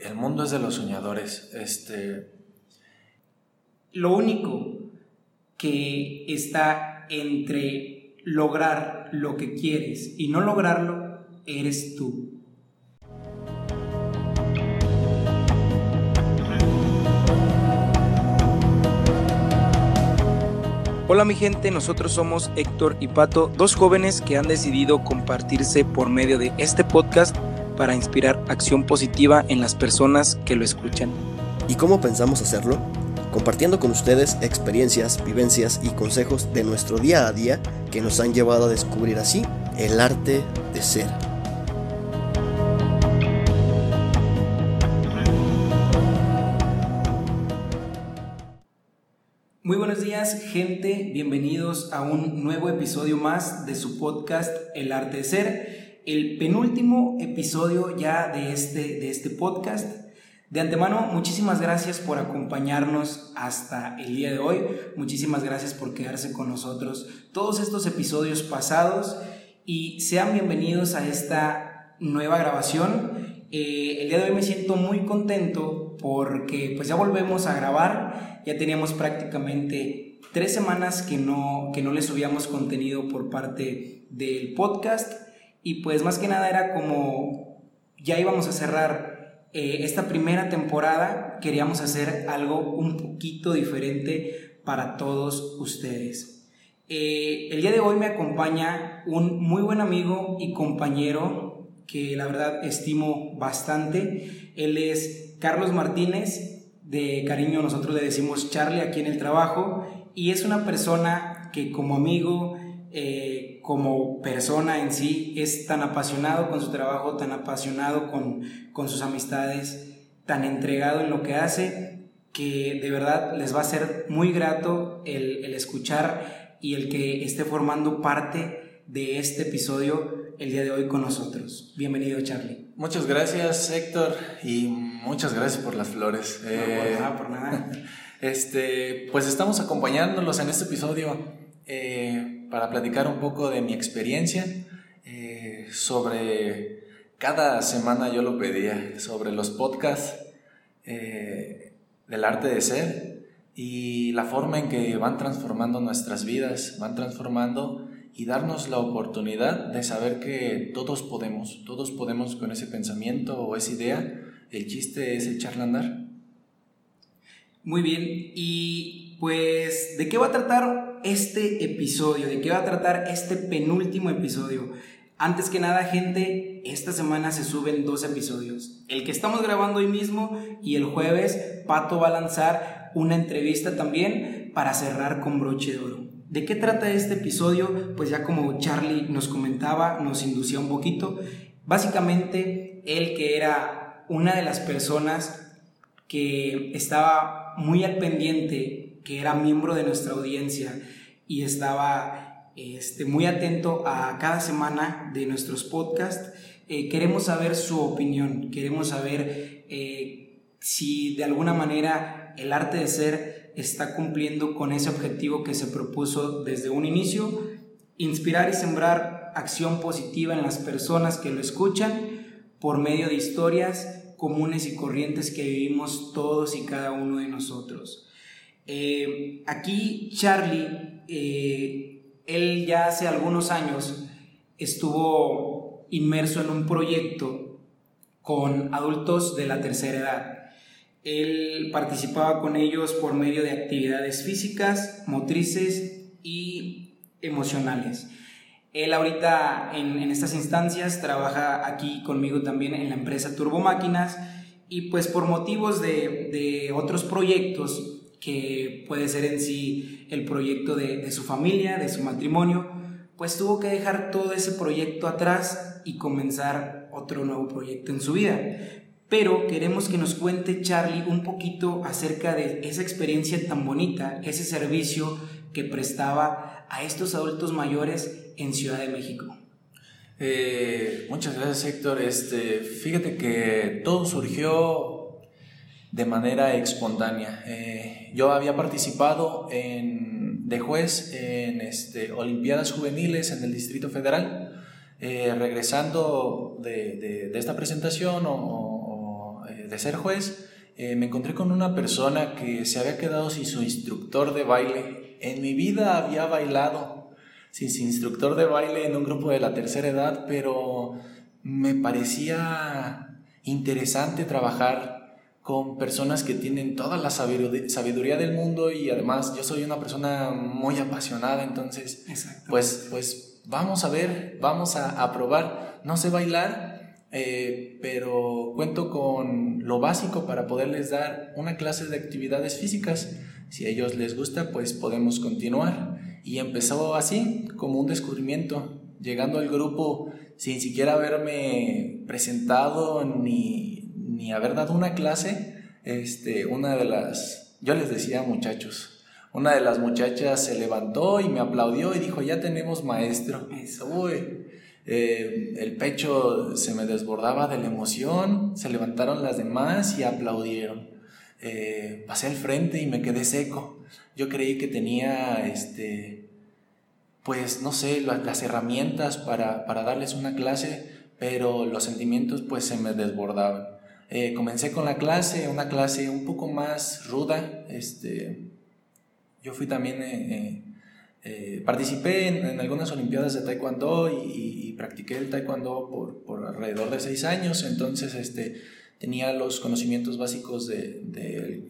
El mundo es de los soñadores. Este. Lo único que está entre lograr lo que quieres y no lograrlo eres tú. Hola mi gente, nosotros somos Héctor y Pato, dos jóvenes que han decidido compartirse por medio de este podcast para inspirar acción positiva en las personas que lo escuchan. ¿Y cómo pensamos hacerlo? Compartiendo con ustedes experiencias, vivencias y consejos de nuestro día a día que nos han llevado a descubrir así el arte de ser. Muy buenos días, gente. Bienvenidos a un nuevo episodio más de su podcast El Arte de Ser. El penúltimo episodio ya de este, de este podcast. De antemano, muchísimas gracias por acompañarnos hasta el día de hoy. Muchísimas gracias por quedarse con nosotros todos estos episodios pasados y sean bienvenidos a esta nueva grabación. Eh, el día de hoy me siento muy contento porque pues ya volvemos a grabar ya teníamos prácticamente tres semanas que no, que no les subíamos contenido por parte del podcast y pues más que nada era como ya íbamos a cerrar eh, esta primera temporada, queríamos hacer algo un poquito diferente para todos ustedes. Eh, el día de hoy me acompaña un muy buen amigo y compañero que la verdad estimo bastante. Él es Carlos Martínez, de cariño nosotros le decimos Charlie aquí en el trabajo y es una persona que como amigo, eh, como persona en sí, es tan apasionado con su trabajo, tan apasionado con, con sus amistades, tan entregado en lo que hace, que de verdad les va a ser muy grato el, el escuchar y el que esté formando parte de este episodio el día de hoy con nosotros. Bienvenido, Charlie. Muchas gracias, Héctor, y muchas gracias por las flores. No, por eh, nada, por nada. Este, pues estamos acompañándolos en este episodio eh, para platicar un poco de mi experiencia eh, sobre cada semana yo lo pedía sobre los podcasts del arte de ser y la forma en que van transformando nuestras vidas, van transformando y darnos la oportunidad de saber que todos podemos, todos podemos con ese pensamiento o esa idea. El chiste es echarla a andar. Muy bien, y pues, ¿de qué va a tratar este episodio? ¿De qué va a tratar este penúltimo episodio? Antes que nada, gente, esta semana se suben dos episodios. El que estamos grabando hoy mismo y el jueves Pato va a lanzar una entrevista también para cerrar con broche de oro. ¿De qué trata este episodio? Pues ya como Charlie nos comentaba, nos inducía un poquito. Básicamente, él que era una de las personas que estaba muy al pendiente, que era miembro de nuestra audiencia y estaba este, muy atento a cada semana de nuestros podcasts, eh, queremos saber su opinión, queremos saber eh, si de alguna manera el arte de ser está cumpliendo con ese objetivo que se propuso desde un inicio, inspirar y sembrar acción positiva en las personas que lo escuchan por medio de historias comunes y corrientes que vivimos todos y cada uno de nosotros. Eh, aquí Charlie, eh, él ya hace algunos años estuvo inmerso en un proyecto con adultos de la tercera edad. Él participaba con ellos por medio de actividades físicas, motrices y emocionales. Él ahorita en, estas instancias trabaja aquí conmigo también en la empresa Turbo Máquinas y pues por motivos de, de otros proyectos que puede ser en sí el proyecto de, su familia, de su matrimonio, pues tuvo que dejar todo ese proyecto atrás y comenzar otro nuevo proyecto en su vida pero queremos que nos cuente Charlie un poquito acerca de esa experiencia tan bonita, ese servicio que prestaba a estos adultos mayores en Ciudad de México. Eh, muchas gracias Héctor. Este, fíjate que todo surgió de manera espontánea. Eh, yo había participado de juez en este, Olimpiadas Juveniles en el Distrito Federal. Eh, regresando de, esta presentación o, de ser juez, eh, me encontré con una persona que se había quedado sin su instructor de baile. En mi vida había bailado sin su instructor de baile en un grupo de la tercera edad, pero me parecía interesante trabajar con personas que tienen toda la sabiduría del mundo y además yo soy una persona muy apasionada, entonces pues, pues vamos a ver, vamos a, a probar. No sé bailar, eh, pero cuento con lo básico para poderles dar una clase de actividades físicas. Si a ellos les gusta, pues podemos continuar. Y empezó así, como un descubrimiento, llegando al grupo sin siquiera haberme presentado ni, ni haber dado una clase. Este, una de las, yo les decía muchachos, una de las muchachas se levantó y me aplaudió y dijo, ya tenemos maestro. Uy, eh, el pecho se me desbordaba de la emoción, se levantaron las demás y aplaudieron. Eh, pasé al frente y me quedé seco. Yo creí que tenía, este, pues, no sé, las herramientas para, para darles una clase, pero los sentimientos pues se me desbordaban. Eh, comencé con la clase, una clase un poco más ruda. Este, yo fui también eh, participé en, algunas Olimpiadas de Taekwondo y, practiqué el Taekwondo por, por, alrededor de seis años, entonces este, tenía los conocimientos básicos de,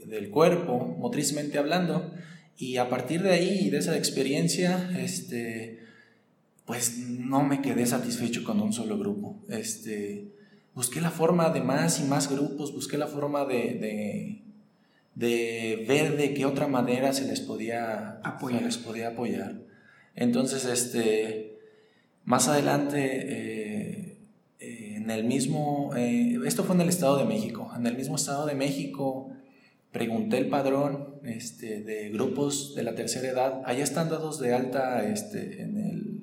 del cuerpo, motrizmente hablando, y a partir de ahí, de esa experiencia, este, pues no me quedé satisfecho con un solo grupo. Este, busqué la forma de más y más grupos, busqué la forma de de ver de qué otra manera se les podía apoyar. les podía apoyar. Entonces, este, más adelante, eh, eh, en el mismo, eh, esto fue en el Estado de México, en el mismo Estado de México pregunté el padrón este, de grupos de la tercera edad, allá están dados de alta este, en, el,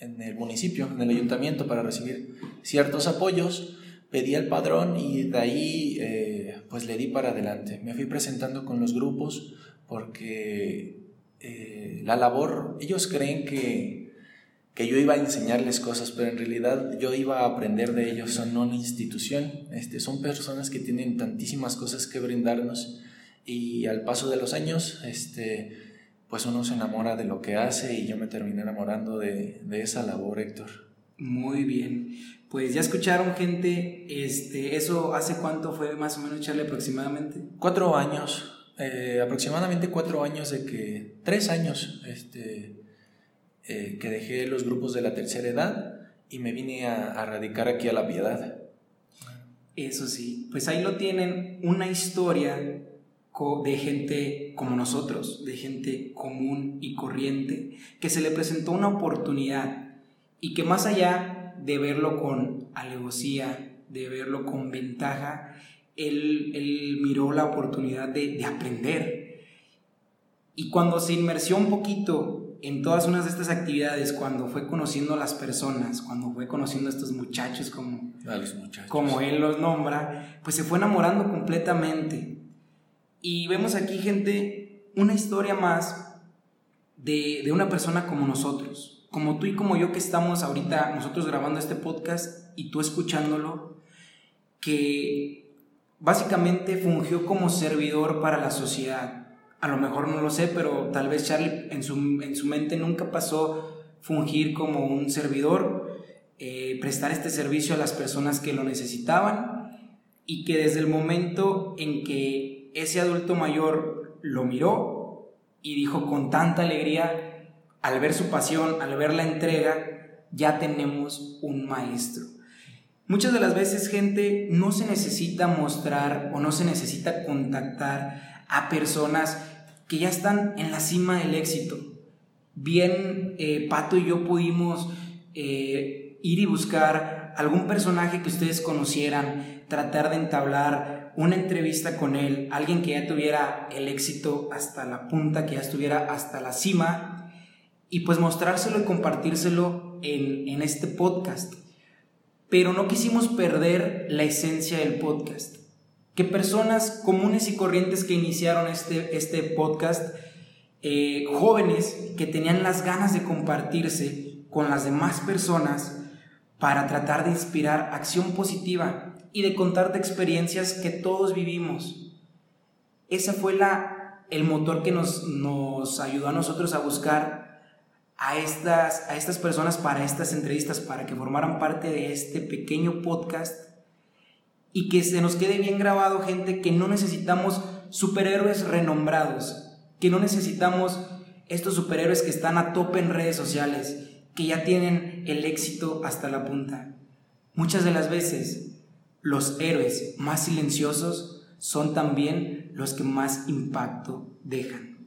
en el municipio, en el ayuntamiento para recibir ciertos apoyos, pedí el padrón y de ahí pues le di para adelante. Me fui presentando con los grupos porque eh, la labor, ellos creen que, que yo iba a enseñarles cosas, pero en realidad yo iba a aprender de ellos, son una institución, este, son personas que tienen tantísimas cosas que brindarnos y al paso de los años, este, pues uno se enamora de lo que hace y yo me terminé enamorando de, de esa labor, Héctor. Muy bien. Pues ya escucharon gente, este, ¿eso hace cuánto fue más o menos, Charlie, aproximadamente? Cuatro años, eh, aproximadamente cuatro años de que, tres años, este, eh, que dejé los grupos de la tercera edad y me vine a, a radicar aquí a La Piedad. Eso sí, pues ahí lo tienen, una historia de gente como nosotros, de gente común y corriente, que se le presentó una oportunidad y que más allá de verlo con alevosía, de verlo con ventaja, él, miró la oportunidad de, aprender. Y cuando se inmersió un poquito en todas unas de estas actividades, cuando fue conociendo a las personas, cuando fue conociendo a estos muchachos como, como él los nombra, pues se fue enamorando completamente. Y vemos aquí, gente, una historia más de, de una persona como nosotros, como tú y como yo que estamos ahorita nosotros grabando este podcast y tú escuchándolo, que básicamente fungió como servidor para la sociedad. A lo mejor no lo sé, pero tal vez Charlie en su, en su mente nunca pasó fungir como un servidor, eh, prestar este servicio a las personas que lo necesitaban y que desde el momento en que ese adulto mayor lo miró y dijo con tanta alegría, al ver su pasión, al ver la entrega, ya tenemos un maestro. Muchas de las veces, gente, no se necesita mostrar o no se necesita contactar a personas que ya están en la cima del éxito. Bien, eh, Pato y yo pudimos eh, ir y buscar algún personaje que ustedes conocieran, tratar de entablar una entrevista con él, alguien que ya tuviera el éxito hasta la punta, que ya estuviera hasta la cima, y pues mostrárselo y compartírselo en, en este podcast. Pero no quisimos perder la esencia del podcast. Que personas comunes y corrientes que iniciaron este, este podcast, eh, jóvenes que tenían las ganas de compartirse con las demás personas para tratar de inspirar acción positiva y de contarte experiencias que todos vivimos. Ese fue la, el motor que nos, nos ayudó a nosotros a buscar a estas, a estas personas para estas entrevistas, para que formaran parte de este pequeño podcast y que se nos quede bien grabado, gente, que no necesitamos superhéroes renombrados, que no necesitamos estos superhéroes que están a tope en redes sociales, que ya tienen el éxito hasta la punta. Muchas de las veces, los héroes más silenciosos son también los que más impacto dejan.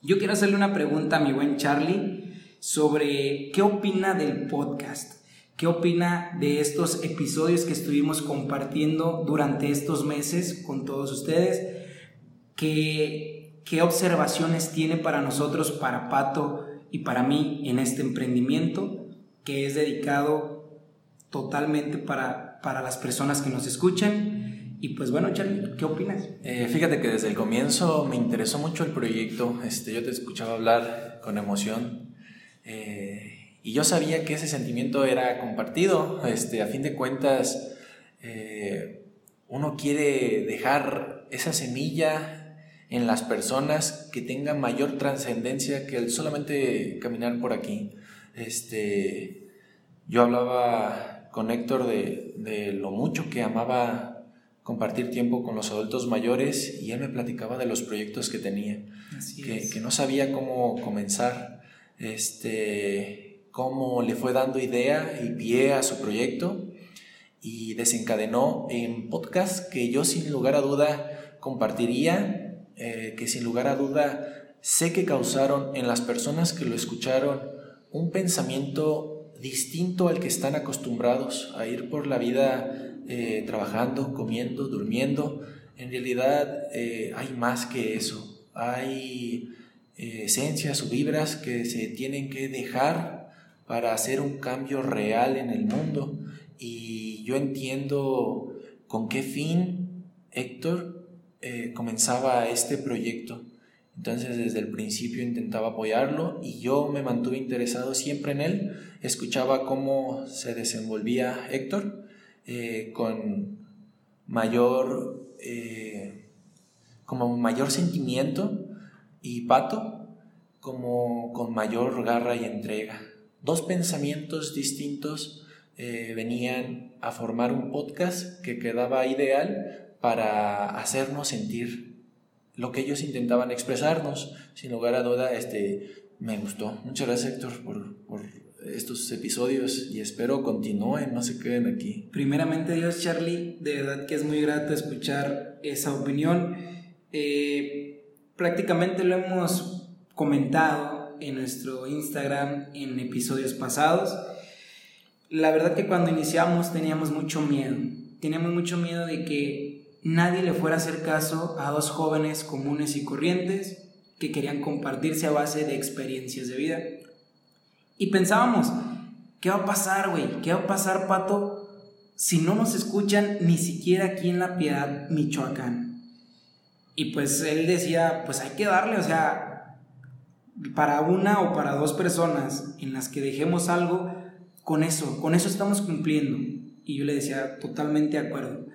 Yo quiero hacerle una pregunta a mi buen Charlie sobre qué opina del podcast, qué opina de estos episodios que estuvimos compartiendo durante estos meses con todos ustedes, qué, qué observaciones tiene para nosotros, para Pato, y para mí en este emprendimiento que es dedicado totalmente para, para las personas que nos escuchan. Y pues bueno, Charlie, ¿qué opinas? Eh, fíjate que desde el comienzo me interesó mucho el proyecto, este, yo te escuchaba hablar con emoción eh, y yo sabía que ese sentimiento era compartido, este, a fin de cuentas eh, uno quiere dejar esa semilla en las personas que tengan mayor trascendencia que el solamente caminar por aquí. Este, yo hablaba con Héctor de, de lo mucho que amaba compartir tiempo con los adultos mayores y él me platicaba de los proyectos que tenía, que, que, no sabía cómo comenzar, este, cómo le fue dando idea y pie a su proyecto y desencadenó en podcast que yo sin lugar a duda compartiría eh, que sin lugar a duda sé que causaron en las personas que lo escucharon un pensamiento distinto al que están acostumbrados a ir por la vida eh, trabajando, comiendo, durmiendo. En realidad eh, hay más que eso. Hay esencias o vibras que se tienen que dejar para hacer un cambio real en el mundo. Y yo entiendo con qué fin Héctor eh, comenzaba este proyecto. Entonces desde el principio intentaba apoyarlo y yo me mantuve interesado siempre en él. Escuchaba cómo se desenvolvía Héctor eh, con mayor, eh, como mayor sentimiento y Pato como con mayor garra y entrega. Dos pensamientos distintos venían a formar un podcast que quedaba ideal para hacernos sentir lo que ellos intentaban expresarnos. Sin lugar a duda, este, me gustó. Muchas gracias, Héctor, por, por estos episodios y espero continúen, no se queden aquí. Primeramente, Dios, Charlie, de verdad que es muy grato escuchar esa opinión. Eh, prácticamente lo hemos comentado en nuestro Instagram en episodios pasados. La verdad que cuando iniciamos teníamos mucho miedo. Teníamos mucho miedo de que nadie le fuera a hacer caso a dos jóvenes comunes y corrientes que querían compartirse a base de experiencias de vida. Y pensábamos, ¿qué va a pasar, güey? ¿Qué va a pasar, Pato, si no nos escuchan ni siquiera aquí en La Piedad, Michoacán? Y pues él decía, pues hay que darle, o sea, para una o para dos personas en las que dejemos algo, con eso, con eso estamos cumpliendo. Y yo le decía, totalmente de acuerdo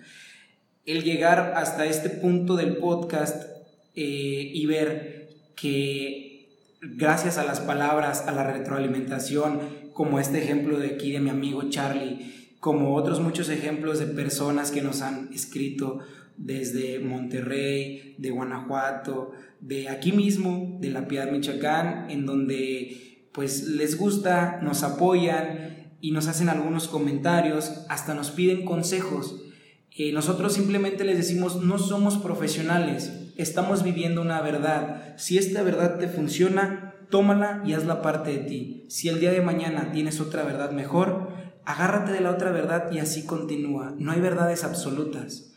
el llegar hasta este punto del podcast eh, y ver que gracias a las palabras, a la retroalimentación, como este ejemplo de aquí de mi amigo Charlie, como otros muchos ejemplos de personas que nos han escrito desde Monterrey, de Guanajuato, de aquí mismo, de La Piedad, Michoacán, en donde pues les gusta, nos apoyan y nos hacen algunos comentarios, hasta nos piden consejos nosotros simplemente les decimos, no somos profesionales, estamos viviendo una verdad. Si esta verdad te funciona, tómala y hazla parte de ti. Si el día de mañana tienes otra verdad mejor, agárrate de la otra verdad y así continúa. No hay verdades absolutas.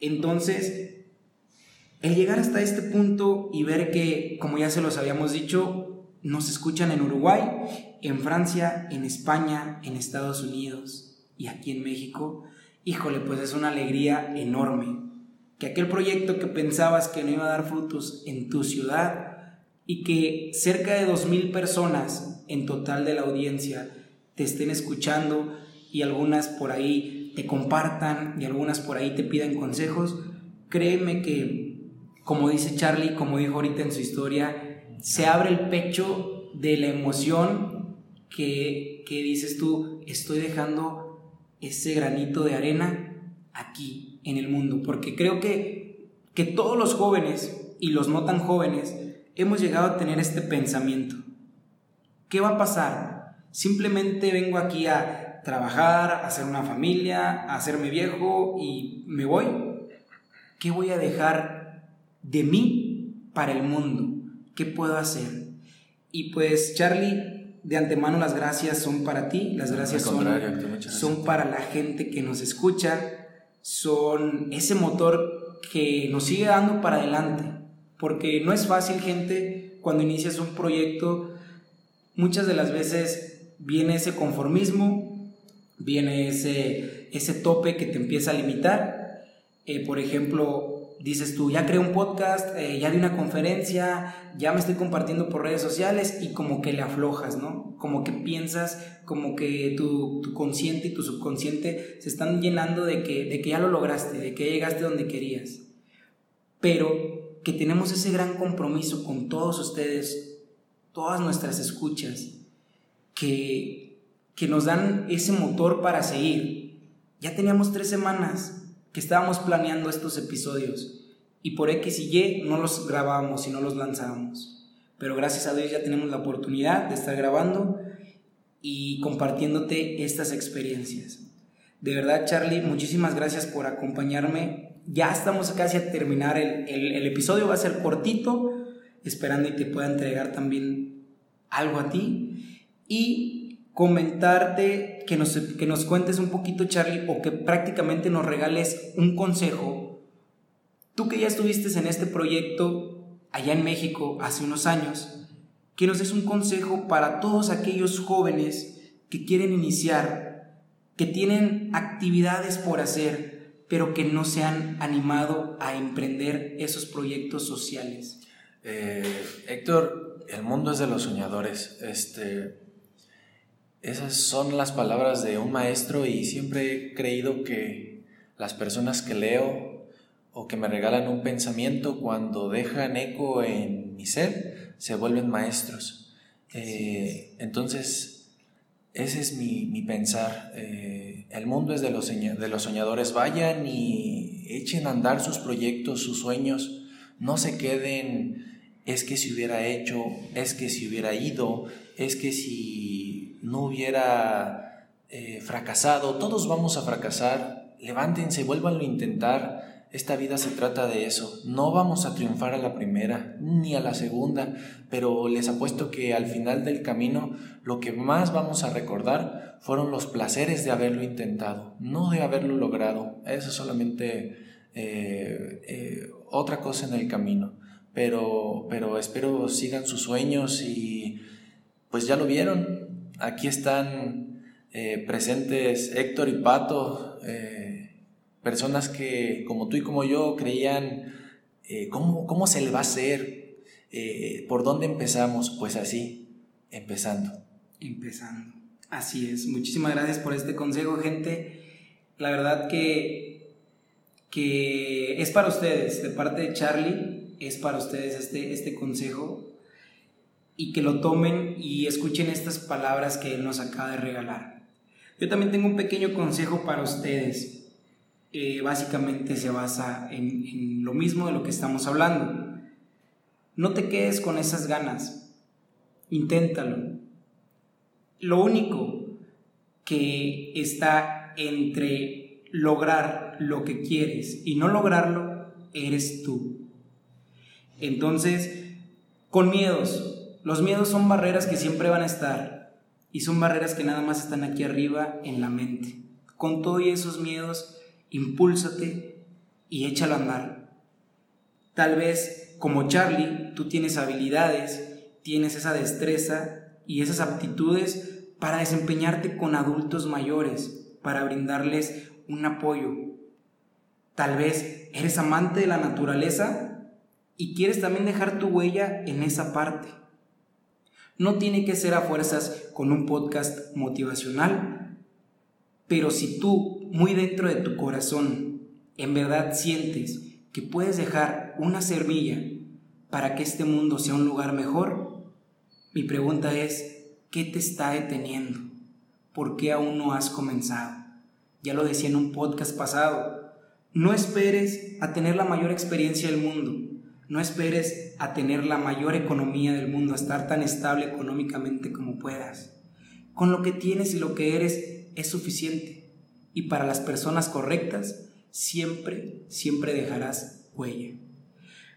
Entonces, el llegar hasta este punto y ver que, como ya se los habíamos dicho, nos escuchan en Uruguay, en Francia, en España, en Estados Unidos y aquí en México, híjole, pues es una alegría enorme. Que aquel proyecto que pensabas que no iba a dar frutos en tu ciudad y que cerca de 2.000 personas en total de la audiencia te estén escuchando y algunas por ahí te compartan y algunas por ahí te pidan consejos, créeme que, como dice Charlie, como dijo ahorita en su historia, se abre el pecho de la emoción que, que dices tú, estoy dejando ese granito de arena aquí en el mundo, porque creo que, que todos los jóvenes y los no tan jóvenes hemos llegado a tener este pensamiento. ¿Qué va a pasar? Simplemente vengo aquí a trabajar, a hacer una familia, a hacerme viejo y me voy. ¿Qué voy a dejar de mí para el mundo? ¿Qué puedo hacer? Y pues Charlie, de antemano las gracias son para ti, las gracias son, son para la gente que nos escucha, son ese motor que nos sigue dando para adelante, porque no es fácil gente cuando inicias un proyecto, muchas de las veces viene ese conformismo, viene ese, ese tope que te empieza a limitar, eh, por ejemplo, dices tú, ya creé un podcast, eh, ya di una conferencia, ya me estoy compartiendo por redes sociales y como que le aflojas, ¿no? Como que piensas, como que tu, consciente y tu subconsciente se están llenando de que, de que ya lo lograste, de que llegaste donde querías. Pero que tenemos ese gran compromiso con todos ustedes, todas nuestras escuchas, que, que nos dan ese motor para seguir. Ya teníamos tres semanas que estábamos planeando estos episodios y por X y Y no los grabábamos y no los lanzábamos. Pero gracias a Dios ya tenemos la oportunidad de estar grabando y compartiéndote estas experiencias. De verdad, Charlie, muchísimas gracias por acompañarme. Ya estamos casi a terminar el, el, episodio, va a ser cortito, esperando y te pueda entregar también algo a ti. Y comentarte que nos, que nos cuentes un poquito, Charlie, o que prácticamente nos regales un consejo. Tú que ya estuviste en este proyecto allá en México hace unos años, que nos des un consejo para todos aquellos jóvenes que quieren iniciar, que tienen actividades por hacer, pero que no se han animado a emprender esos proyectos sociales. Eh, Héctor, el mundo es de los soñadores. Este, esas son las palabras de un maestro y siempre he creído que las personas que leo o que me regalan un pensamiento cuando dejan eco en mi ser se vuelven maestros. Eh, entonces, ese es mi, pensar. Eh, el mundo es de los, de los soñadores. Vayan y echen a andar sus proyectos, sus sueños. No se queden, es que si hubiera hecho, es que si hubiera ido, es que si no hubiera eh, fracasado, todos vamos a fracasar, levántense, vuélvanlo a intentar, esta vida se trata de eso, no vamos a triunfar a la primera ni a la segunda, pero les apuesto que al final del camino lo que más vamos a recordar fueron los placeres de haberlo intentado, no de haberlo logrado, eso es solamente eh, eh, otra cosa en el camino, pero, pero espero sigan sus sueños y pues ya lo vieron, aquí están eh, presentes Héctor y Pato, eh, personas que como tú y como yo creían, eh, ¿cómo, se le va a hacer? ¿Por dónde empezamos? Pues así, empezando. Empezando. Así es. Muchísimas gracias por este consejo, gente. La verdad que, que es para ustedes, de parte de Charlie, es para ustedes este, este consejo y que lo tomen y escuchen estas palabras que Él nos acaba de regalar. Yo también tengo un pequeño consejo para ustedes. Eh, básicamente se basa en, en lo mismo de lo que estamos hablando. No te quedes con esas ganas. Inténtalo. Lo único que está entre lograr lo que quieres y no lograrlo eres tú. Entonces, con miedos, los miedos son barreras que siempre van a estar y son barreras que nada más están aquí arriba en la mente. Con todos esos miedos, impúlsate y échalo a andar. Tal vez, como Charlie, tú tienes habilidades, tienes esa destreza y esas aptitudes para desempeñarte con adultos mayores, para brindarles un apoyo. Tal vez eres amante de la naturaleza y quieres también dejar tu huella en esa parte. No tiene que ser a fuerzas con un podcast motivacional, pero si tú muy dentro de tu corazón en verdad sientes que puedes dejar una semilla para que este mundo sea un lugar mejor, mi pregunta es, ¿qué te está deteniendo? ¿Por qué aún no has comenzado? Ya lo decía en un podcast pasado, no esperes a tener la mayor experiencia del mundo, no esperes a tener la mayor economía del mundo, a estar tan estable económicamente como puedas. Con lo que tienes y lo que eres es suficiente. Y para las personas correctas, siempre, siempre dejarás huella.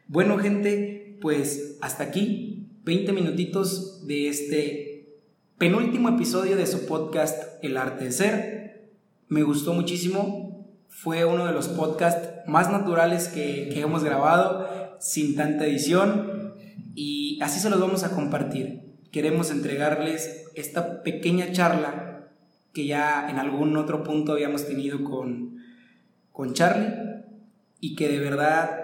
Bueno, gente, pues hasta aquí, 20 minutitos de este penúltimo episodio de su podcast El arte de ser. Me gustó muchísimo, fue uno de los podcasts más naturales que, que hemos grabado, sin tanta edición, y así se los vamos a compartir. Queremos entregarles esta pequeña charla que ya en algún otro punto habíamos tenido con, con Charlie y que de verdad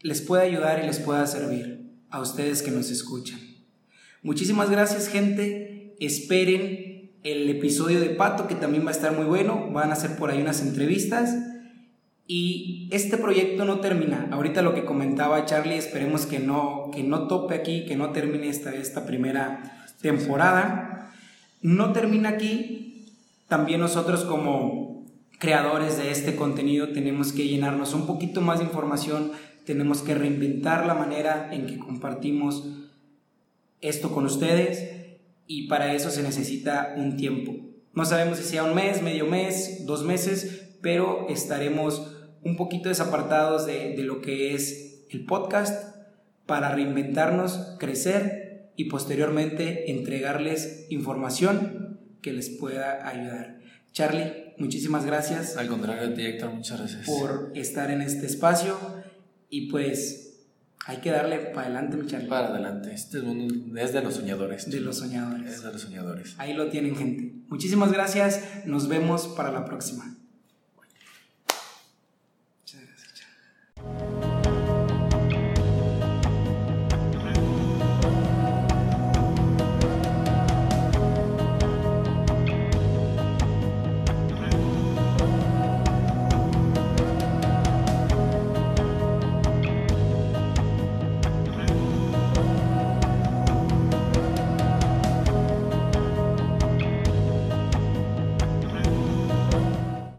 les pueda ayudar y les pueda servir a ustedes que nos escuchan. Muchísimas gracias gente, esperen el episodio de Pato que también va a estar muy bueno, van a hacer por ahí unas entrevistas y este proyecto no termina. Ahorita lo que comentaba Charlie, esperemos que no, que no tope aquí, que no termine esta, esta primera temporada. No termina aquí, también nosotros como creadores de este contenido tenemos que llenarnos un poquito más de información, tenemos que reinventar la manera en que compartimos esto con ustedes y para eso se necesita un tiempo. No sabemos si sea un mes, medio mes, dos meses, pero estaremos un poquito desapartados de, de lo que es el podcast para reinventarnos, crecer y posteriormente entregarles información que les pueda ayudar. Charlie, muchísimas gracias. Al contrario de ti, Héctor, muchas gracias. Por estar en este espacio y pues hay que darle para adelante, mi Charlie. Para adelante. Este es de los soñadores. De los soñadores. Es de los soñadores. Ahí lo tienen, gente. Muchísimas gracias. Nos vemos para la próxima.